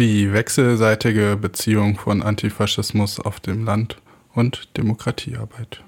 Die wechselseitige Beziehung von Antifaschismus auf dem Land und Demokratiearbeit.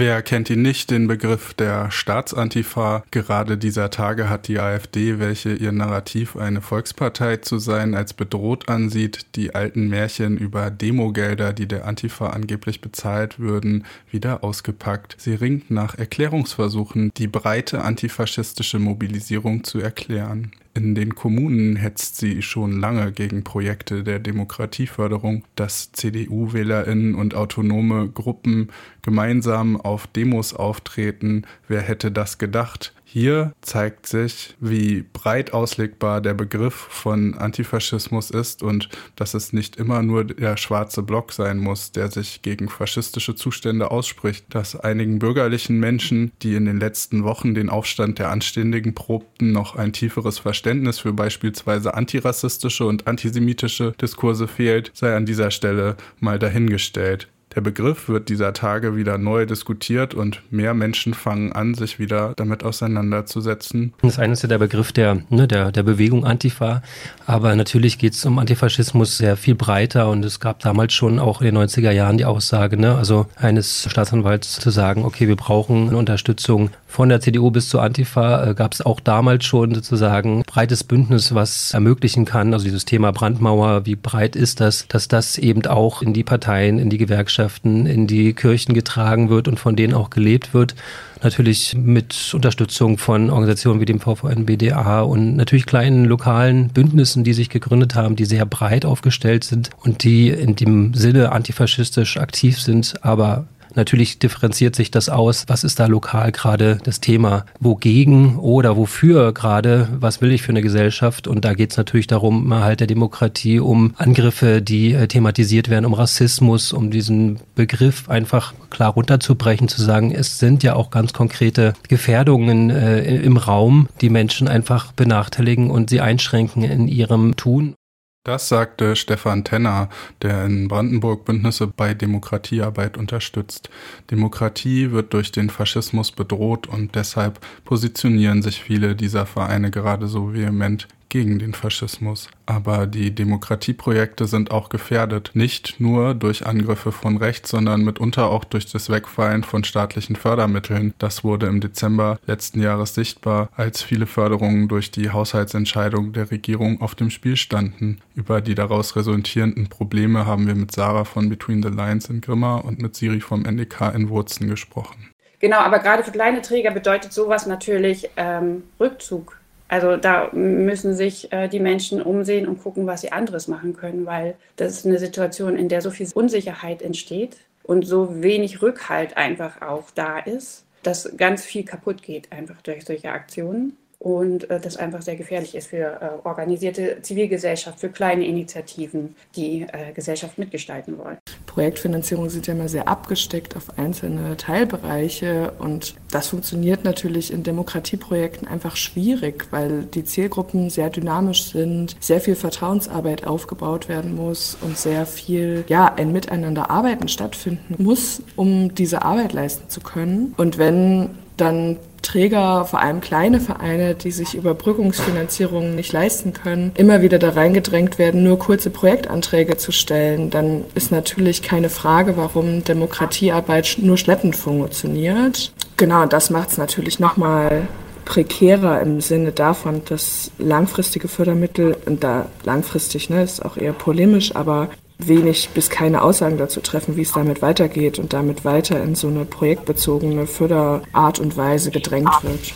Wer kennt ihn nicht, den Begriff der Staatsantifa? Gerade dieser Tage hat die AfD, welche ihr Narrativ eine Volkspartei zu sein als bedroht ansieht, die alten Märchen über Demogelder, die der Antifa angeblich bezahlt würden, wieder ausgepackt. Sie ringt nach Erklärungsversuchen, die breite antifaschistische Mobilisierung zu erklären. In den Kommunen hetzt sie schon lange gegen Projekte der Demokratieförderung, dass CDU-Wählerinnen und autonome Gruppen gemeinsam auf Demos auftreten. Wer hätte das gedacht? Hier zeigt sich, wie breit auslegbar der Begriff von Antifaschismus ist und dass es nicht immer nur der schwarze Block sein muss, der sich gegen faschistische Zustände ausspricht, dass einigen bürgerlichen Menschen, die in den letzten Wochen den Aufstand der Anständigen probten, noch ein tieferes Verständnis für beispielsweise antirassistische und antisemitische Diskurse fehlt, sei an dieser Stelle mal dahingestellt. Der Begriff wird dieser Tage wieder neu diskutiert und mehr Menschen fangen an, sich wieder damit auseinanderzusetzen. Das eine ist ja der Begriff der, ne, der, der Bewegung Antifa, aber natürlich geht es um Antifaschismus sehr viel breiter und es gab damals schon auch in den 90er Jahren die Aussage, ne, also eines Staatsanwalts zu sagen, okay, wir brauchen eine Unterstützung von der CDU bis zur Antifa, äh, gab es auch damals schon sozusagen breites Bündnis, was ermöglichen kann, also dieses Thema Brandmauer, wie breit ist das, dass das eben auch in die Parteien, in die Gewerkschaften Gemeinschaften in die Kirchen getragen wird und von denen auch gelebt wird. Natürlich mit Unterstützung von Organisationen wie dem VVN BDA und natürlich kleinen lokalen Bündnissen, die sich gegründet haben, die sehr breit aufgestellt sind und die in dem Sinne antifaschistisch aktiv sind, aber Natürlich differenziert sich das aus, was ist da lokal gerade das Thema, wogegen oder wofür gerade, was will ich für eine Gesellschaft und da geht es natürlich darum, mal halt der Demokratie, um Angriffe, die äh, thematisiert werden, um Rassismus, um diesen Begriff einfach klar runterzubrechen, zu sagen, es sind ja auch ganz konkrete Gefährdungen äh, im Raum, die Menschen einfach benachteiligen und sie einschränken in ihrem Tun. Das sagte Stefan Tenner, der in Brandenburg Bündnisse bei Demokratiearbeit unterstützt. Demokratie wird durch den Faschismus bedroht und deshalb positionieren sich viele dieser Vereine gerade so vehement gegen den Faschismus. Aber die Demokratieprojekte sind auch gefährdet, nicht nur durch Angriffe von rechts, sondern mitunter auch durch das Wegfallen von staatlichen Fördermitteln. Das wurde im Dezember letzten Jahres sichtbar, als viele Förderungen durch die Haushaltsentscheidung der Regierung auf dem Spiel standen. Über die daraus resultierenden Probleme haben wir mit Sarah von Between the Lines in Grimma und mit Siri vom NDK in Wurzen gesprochen. Genau, aber gerade für kleine Träger bedeutet sowas natürlich ähm, Rückzug also da müssen sich äh, die Menschen umsehen und gucken, was sie anderes machen können, weil das ist eine Situation, in der so viel Unsicherheit entsteht und so wenig Rückhalt einfach auch da ist, dass ganz viel kaputt geht einfach durch solche Aktionen und äh, das einfach sehr gefährlich ist für äh, organisierte Zivilgesellschaft, für kleine Initiativen, die äh, Gesellschaft mitgestalten wollen. Projektfinanzierungen sind ja immer sehr abgesteckt auf einzelne Teilbereiche und das funktioniert natürlich in Demokratieprojekten einfach schwierig, weil die Zielgruppen sehr dynamisch sind, sehr viel Vertrauensarbeit aufgebaut werden muss und sehr viel, ja, ein Miteinander arbeiten stattfinden muss, um diese Arbeit leisten zu können. Und wenn dann Träger, vor allem kleine Vereine, die sich Überbrückungsfinanzierungen nicht leisten können, immer wieder da reingedrängt werden, nur kurze Projektanträge zu stellen, dann ist natürlich keine Frage, warum Demokratiearbeit nur schleppend funktioniert. Genau, das macht es natürlich nochmal prekärer im Sinne davon, dass langfristige Fördermittel, und da langfristig ne, ist auch eher polemisch, aber wenig bis keine Aussagen dazu treffen, wie es damit weitergeht und damit weiter in so eine projektbezogene Förderart und Weise gedrängt wird.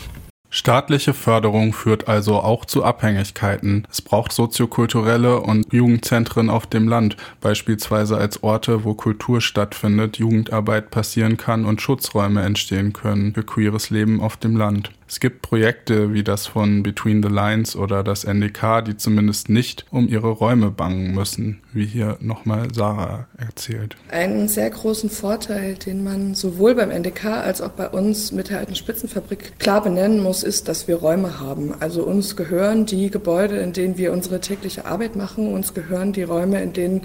Staatliche Förderung führt also auch zu Abhängigkeiten. Es braucht soziokulturelle und Jugendzentren auf dem Land, beispielsweise als Orte, wo Kultur stattfindet, Jugendarbeit passieren kann und Schutzräume entstehen können für queeres Leben auf dem Land. Es gibt Projekte wie das von Between the Lines oder das NDK, die zumindest nicht um ihre Räume bangen müssen, wie hier nochmal Sarah erzählt. Einen sehr großen Vorteil, den man sowohl beim NDK als auch bei uns mit der alten Spitzenfabrik klar benennen muss, ist, dass wir Räume haben. Also uns gehören die Gebäude, in denen wir unsere tägliche Arbeit machen, uns gehören die Räume, in denen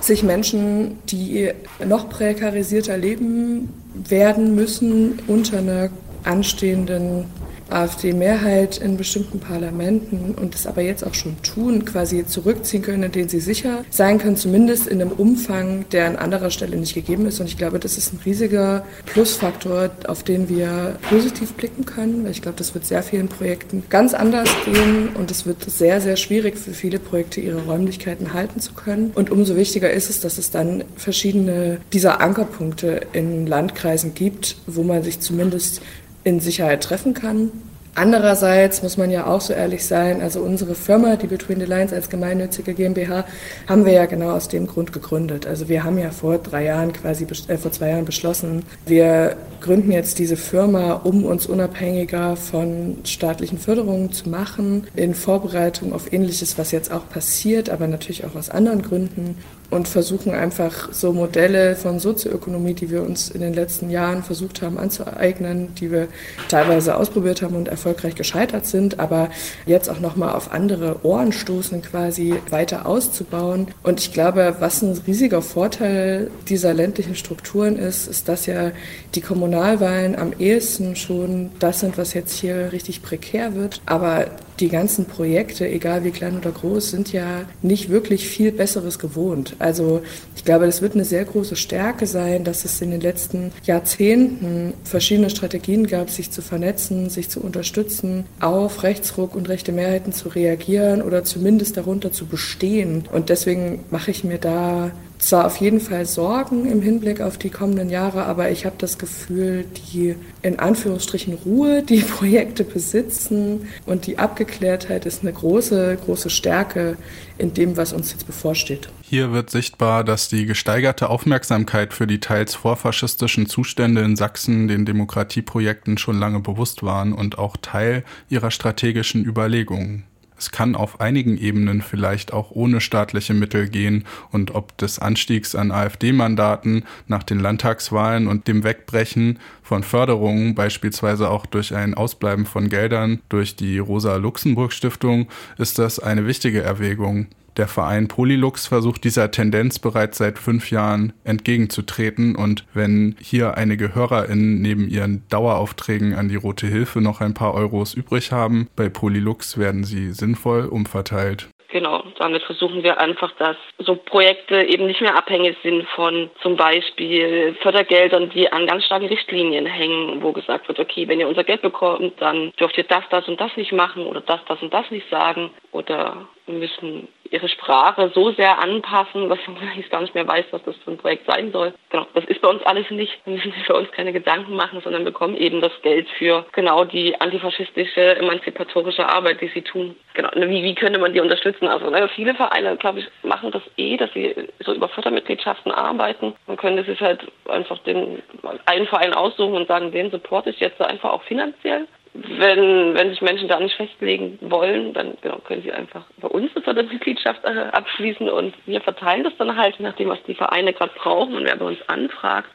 sich Menschen, die noch prekarisierter leben werden müssen, unter einer anstehenden AfD-Mehrheit in bestimmten Parlamenten und es aber jetzt auch schon tun, quasi zurückziehen können, in denen sie sicher sein können, zumindest in einem Umfang, der an anderer Stelle nicht gegeben ist. Und ich glaube, das ist ein riesiger Plusfaktor, auf den wir positiv blicken können, weil ich glaube, das wird sehr vielen Projekten ganz anders gehen und es wird sehr, sehr schwierig für viele Projekte, ihre Räumlichkeiten halten zu können. Und umso wichtiger ist es, dass es dann verschiedene dieser Ankerpunkte in Landkreisen gibt, wo man sich zumindest in Sicherheit treffen kann. Andererseits muss man ja auch so ehrlich sein, also unsere Firma, die Between the Lines als gemeinnützige GmbH, haben wir ja genau aus dem Grund gegründet. Also wir haben ja vor drei Jahren quasi, äh, vor zwei Jahren beschlossen, wir gründen jetzt diese Firma, um uns unabhängiger von staatlichen Förderungen zu machen, in Vorbereitung auf Ähnliches, was jetzt auch passiert, aber natürlich auch aus anderen Gründen und versuchen einfach so Modelle von Sozioökonomie, die wir uns in den letzten Jahren versucht haben anzueignen, die wir teilweise ausprobiert haben und erfolgreich gescheitert sind, aber jetzt auch nochmal auf andere Ohren stoßen, quasi weiter auszubauen. Und ich glaube, was ein riesiger Vorteil dieser ländlichen Strukturen ist, ist, dass ja die Kommunalwahlen am ehesten schon das sind, was jetzt hier richtig prekär wird. Aber die ganzen Projekte, egal wie klein oder groß, sind ja nicht wirklich viel Besseres gewohnt. Also ich glaube, das wird eine sehr große Stärke sein, dass es in den letzten Jahrzehnten verschiedene Strategien gab, sich zu vernetzen, sich zu unterstützen, auf Rechtsruck und rechte Mehrheiten zu reagieren oder zumindest darunter zu bestehen. Und deswegen mache ich mir da zwar auf jeden Fall Sorgen im Hinblick auf die kommenden Jahre, aber ich habe das Gefühl, die in Anführungsstrichen Ruhe, die Projekte besitzen und die Abgeklärtheit ist eine große, große Stärke in dem, was uns jetzt bevorsteht. Hier wird sichtbar, dass die gesteigerte Aufmerksamkeit für die teils vorfaschistischen Zustände in Sachsen den Demokratieprojekten schon lange bewusst waren und auch Teil ihrer strategischen Überlegungen. Es kann auf einigen Ebenen vielleicht auch ohne staatliche Mittel gehen und ob des Anstiegs an AfD-Mandaten nach den Landtagswahlen und dem Wegbrechen von Förderungen, beispielsweise auch durch ein Ausbleiben von Geldern durch die Rosa-Luxemburg-Stiftung, ist das eine wichtige Erwägung. Der Verein Polylux versucht dieser Tendenz bereits seit fünf Jahren entgegenzutreten. Und wenn hier einige HörerInnen neben ihren Daueraufträgen an die Rote Hilfe noch ein paar Euros übrig haben, bei Polylux werden sie sinnvoll umverteilt. Genau, damit versuchen wir einfach, dass so Projekte eben nicht mehr abhängig sind von zum Beispiel Fördergeldern, die an ganz starken Richtlinien hängen, wo gesagt wird, okay, wenn ihr unser Geld bekommt, dann dürft ihr das, das und das nicht machen oder das, das und das nicht sagen. Oder müssen ihre Sprache so sehr anpassen, dass man eigentlich gar nicht mehr weiß, was das für ein Projekt sein soll. Genau, das ist bei uns alles nicht. Wir müssen sich für uns keine Gedanken machen, sondern bekommen eben das Geld für genau die antifaschistische, emanzipatorische Arbeit, die sie tun. Genau, wie, wie könnte man die unterstützen? Also ne, viele Vereine, glaube ich, machen das eh, dass sie so über Fördermitgliedschaften arbeiten. Man könnte sich halt einfach den einen Verein aussuchen und sagen, den support ich jetzt einfach auch finanziell wenn, wenn sich Menschen da nicht festlegen wollen, dann genau, können sie einfach bei uns eine Mitgliedschaft äh, abschließen und wir verteilen das dann halt, nachdem was die Vereine gerade brauchen und wer bei uns anfragt.